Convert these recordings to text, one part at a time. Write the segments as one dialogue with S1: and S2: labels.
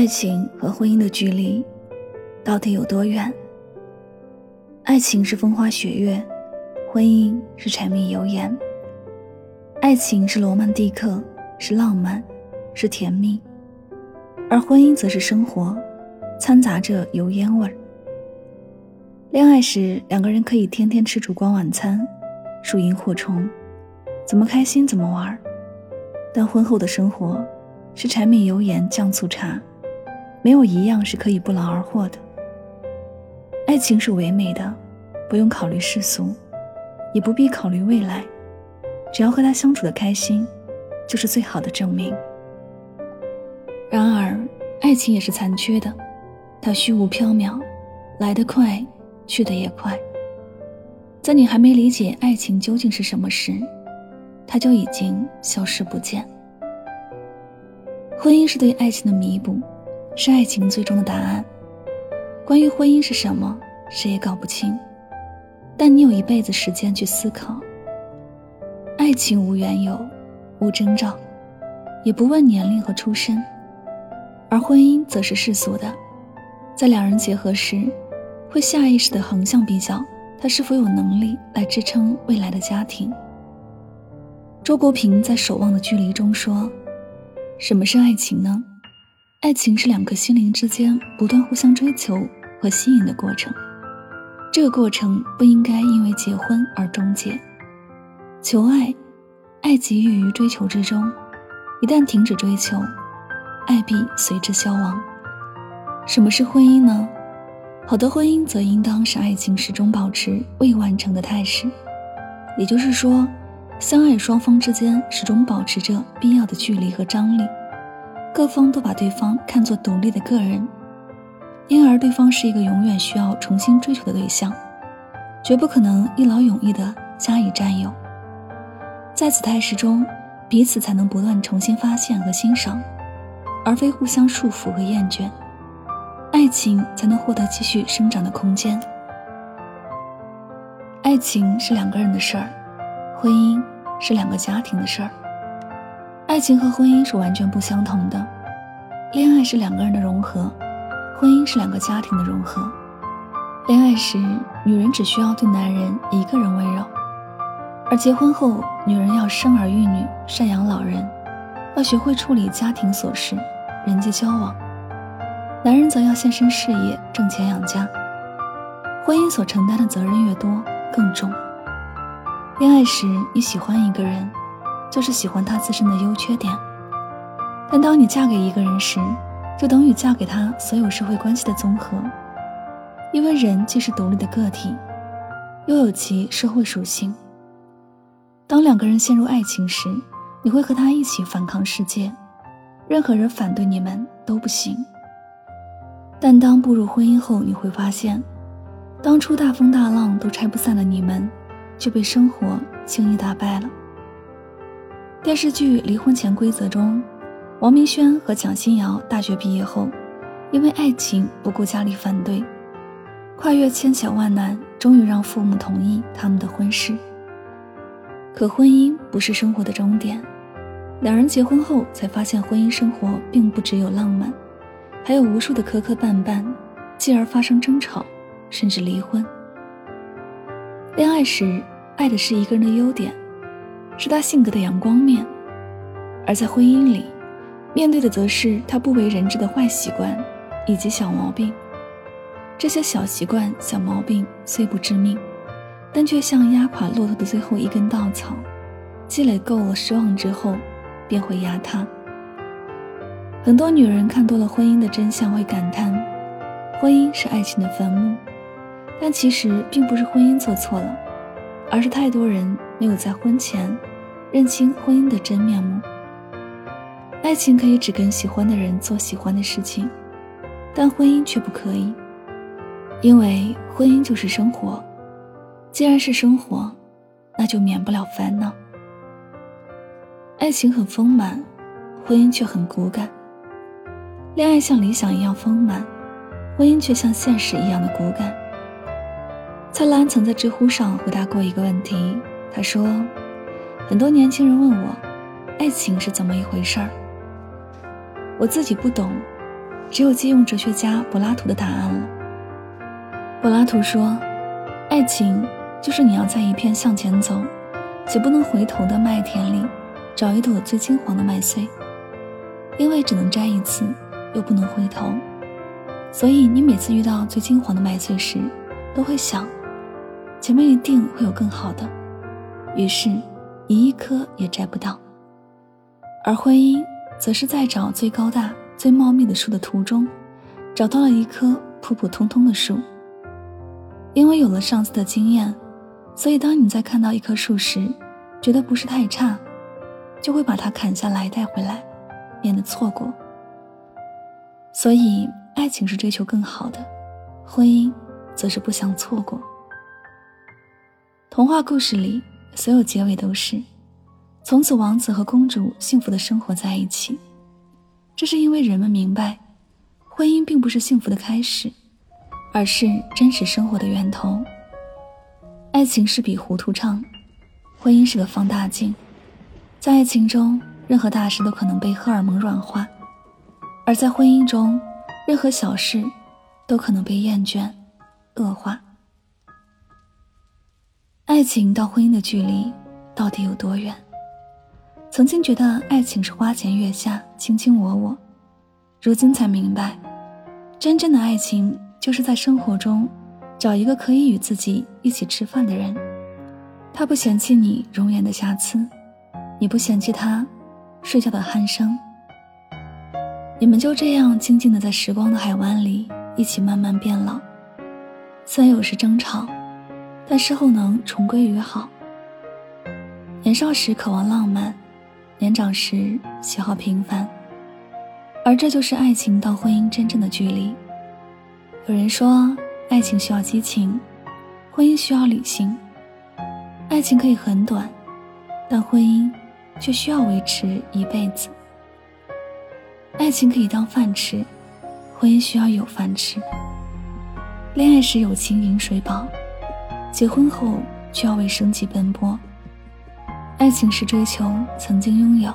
S1: 爱情和婚姻的距离到底有多远？爱情是风花雪月，婚姻是柴米油盐。爱情是罗曼蒂克，是浪漫，是甜蜜；而婚姻则是生活，掺杂着油烟味儿。恋爱时，两个人可以天天吃烛光晚餐，数萤火虫，怎么开心怎么玩儿；但婚后的生活是柴米油盐酱醋茶。没有一样是可以不劳而获的。爱情是唯美的，不用考虑世俗，也不必考虑未来，只要和他相处的开心，就是最好的证明。然而，爱情也是残缺的，它虚无缥缈，来得快，去得也快。在你还没理解爱情究竟是什么时，它就已经消失不见。婚姻是对爱情的弥补。是爱情最终的答案。关于婚姻是什么，谁也搞不清。但你有一辈子时间去思考。爱情无缘由，无征兆，也不问年龄和出身，而婚姻则是世俗的，在两人结合时，会下意识的横向比较，他是否有能力来支撑未来的家庭。周国平在《守望的距离》中说：“什么是爱情呢？”爱情是两颗心灵之间不断互相追求和吸引的过程，这个过程不应该因为结婚而终结。求爱，爱给予于追求之中，一旦停止追求，爱必随之消亡。什么是婚姻呢？好的婚姻则应当是爱情始终保持未完成的态势，也就是说，相爱双方之间始终保持着必要的距离和张力。各方都把对方看作独立的个人，因而对方是一个永远需要重新追求的对象，绝不可能一劳永逸地加以占有。在此态势中，彼此才能不断重新发现和欣赏，而非互相束缚和厌倦，爱情才能获得继续生长的空间。爱情是两个人的事儿，婚姻是两个家庭的事儿。爱情和婚姻是完全不相同的，恋爱是两个人的融合，婚姻是两个家庭的融合。恋爱时，女人只需要对男人一个人温柔，而结婚后，女人要生儿育女、赡养老人，要学会处理家庭琐事、人际交往；男人则要献身事业、挣钱养家。婚姻所承担的责任越多，更重。恋爱时，你喜欢一个人。就是喜欢他自身的优缺点，但当你嫁给一个人时，就等于嫁给他所有社会关系的综合。因为人既是独立的个体，又有其社会属性。当两个人陷入爱情时，你会和他一起反抗世界，任何人反对你们都不行。但当步入婚姻后，你会发现，当初大风大浪都拆不散的你们，却被生活轻易打败了。电视剧《离婚潜规则》中，王明轩和蒋欣瑶大学毕业后，因为爱情不顾家里反对，跨越千险万难，终于让父母同意他们的婚事。可婚姻不是生活的终点，两人结婚后才发现，婚姻生活并不只有浪漫，还有无数的磕磕绊绊，继而发生争吵，甚至离婚。恋爱时，爱的是一个人的优点。是他性格的阳光面，而在婚姻里，面对的则是他不为人知的坏习惯以及小毛病。这些小习惯、小毛病虽不致命，但却像压垮骆驼的最后一根稻草，积累够了失望之后，便会压塌。很多女人看多了婚姻的真相，会感叹：婚姻是爱情的坟墓。但其实并不是婚姻做错了，而是太多人没有在婚前认清婚姻的真面目。爱情可以只跟喜欢的人做喜欢的事情，但婚姻却不可以，因为婚姻就是生活。既然是生活，那就免不了烦恼。爱情很丰满，婚姻却很骨感。恋爱像理想一样丰满，婚姻却像现实一样的骨感。蔡澜曾在知乎上回答过一个问题，他说：“很多年轻人问我，爱情是怎么一回事儿？我自己不懂，只有借用哲学家柏拉图的答案了。柏拉图说，爱情就是你要在一片向前走，且不能回头的麦田里，找一朵最金黄的麦穗，因为只能摘一次，又不能回头，所以你每次遇到最金黄的麦穗时，都会想。”前面一定会有更好的，于是，一一颗也摘不到。而婚姻，则是在找最高大、最茂密的树的途中，找到了一棵普普通通的树。因为有了上次的经验，所以当你在看到一棵树时，觉得不是太差，就会把它砍下来带回来，免得错过。所以，爱情是追求更好的，婚姻，则是不想错过。童话故事里，所有结尾都是从此王子和公主幸福的生活在一起。这是因为人们明白，婚姻并不是幸福的开始，而是真实生活的源头。爱情是笔糊涂账，婚姻是个放大镜。在爱情中，任何大事都可能被荷尔蒙软化；而在婚姻中，任何小事都可能被厌倦、恶化。爱情到婚姻的距离到底有多远？曾经觉得爱情是花前月下，卿卿我我，如今才明白，真正的爱情就是在生活中找一个可以与自己一起吃饭的人，他不嫌弃你容颜的瑕疵，你不嫌弃他睡觉的鼾声，你们就这样静静的在时光的海湾里一起慢慢变老，虽然有时争吵。但事后能重归于好。年少时渴望浪漫，年长时喜好平凡，而这就是爱情到婚姻真正的距离。有人说，爱情需要激情，婚姻需要理性。爱情可以很短，但婚姻却需要维持一辈子。爱情可以当饭吃，婚姻需要有饭吃。恋爱时有情饮水饱。结婚后却要为生计奔波。爱情是追求曾经拥有，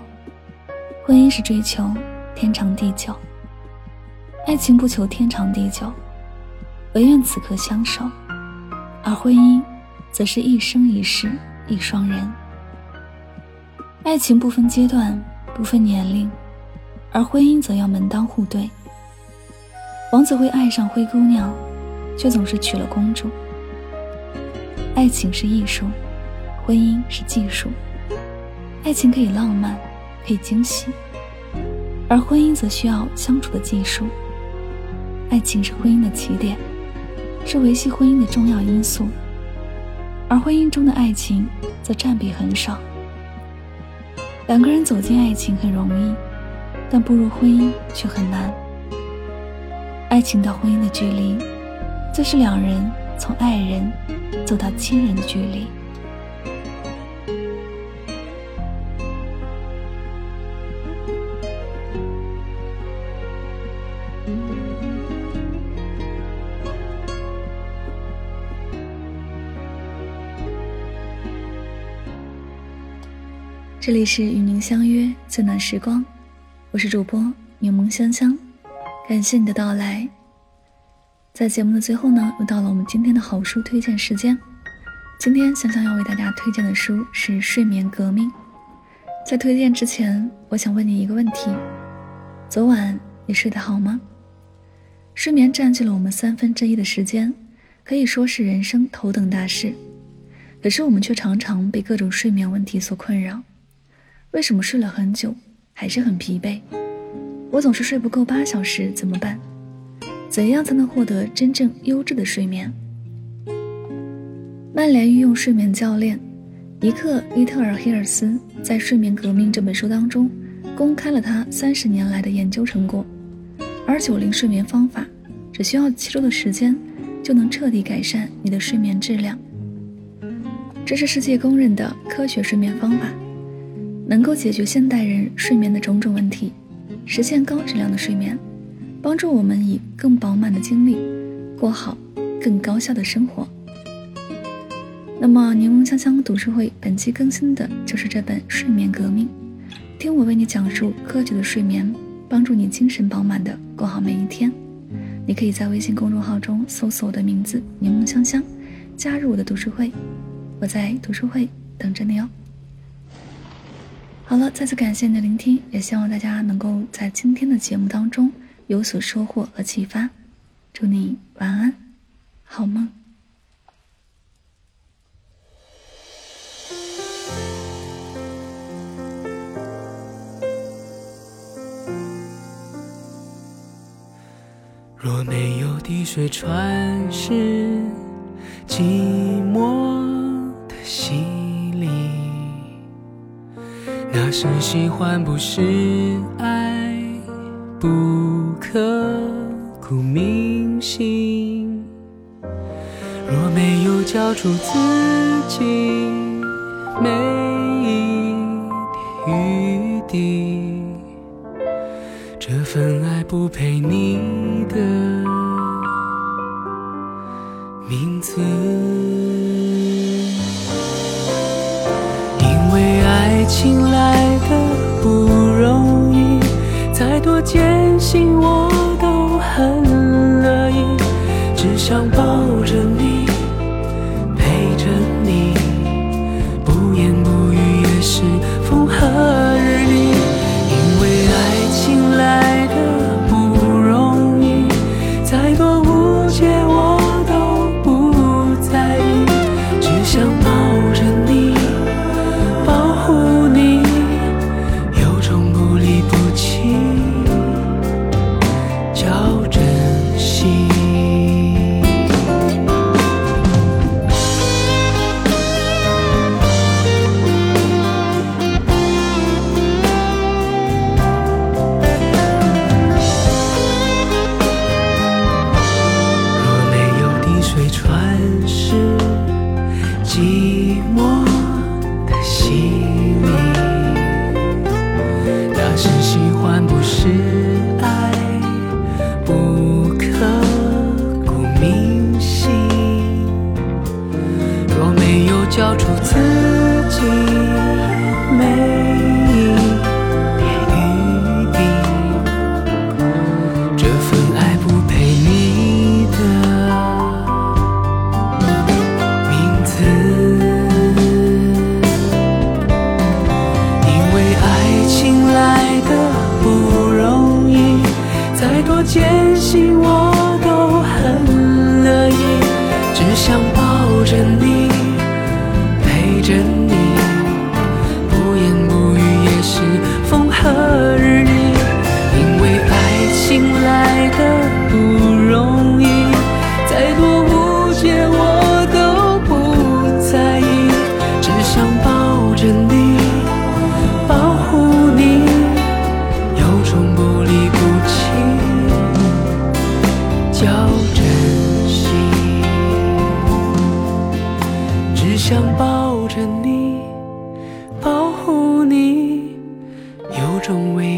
S1: 婚姻是追求天长地久。爱情不求天长地久，唯愿此刻相守；而婚姻，则是一生一世一双人。爱情不分阶段，不分年龄，而婚姻则要门当户对。王子会爱上灰姑娘，却总是娶了公主。爱情是艺术，婚姻是技术。爱情可以浪漫，可以惊喜，而婚姻则需要相处的技术。爱情是婚姻的起点，是维系婚姻的重要因素，而婚姻中的爱情则占比很少。两个人走进爱情很容易，但步入婚姻却很难。爱情到婚姻的距离，就是两人从爱人。走到亲人的距离。这里是与您相约最暖时光，我是主播柠檬香香，感谢你的到来。在节目的最后呢，又到了我们今天的好书推荐时间。今天香香要为大家推荐的书是《睡眠革命》。在推荐之前，我想问你一个问题：昨晚你睡得好吗？睡眠占据了我们三分之一的时间，可以说是人生头等大事。可是我们却常常被各种睡眠问题所困扰。为什么睡了很久还是很疲惫？我总是睡不够八小时，怎么办？怎样才能获得真正优质的睡眠？曼联御用睡眠教练尼克·利特尔希尔斯在《睡眠革命》这本书当中公开了他三十年来的研究成果，而九零睡眠方法只需要七周的时间就能彻底改善你的睡眠质量。这是世界公认的科学睡眠方法，能够解决现代人睡眠的种种问题，实现高质量的睡眠，帮助我们以更饱满的精力过好更高效的生活。那么，柠檬香香读书会本期更新的就是这本《睡眠革命》，听我为你讲述科学的睡眠，帮助你精神饱满的过好每一天。你可以在微信公众号中搜索我的名字“柠檬香香”，加入我的读书会。我在读书会等着你哦。好了，再次感谢你的聆听，也希望大家能够在今天的节目当中有所收获和启发。祝你晚安，好梦。
S2: 若没有滴水穿石，寂寞的。洗礼，那是喜欢，不是爱，不刻骨铭心。若没有交出自己每一点余地，这份爱不配你的名字。情来的不容易，再多艰辛我都很乐意，只想想抱。着你，保护你，有种微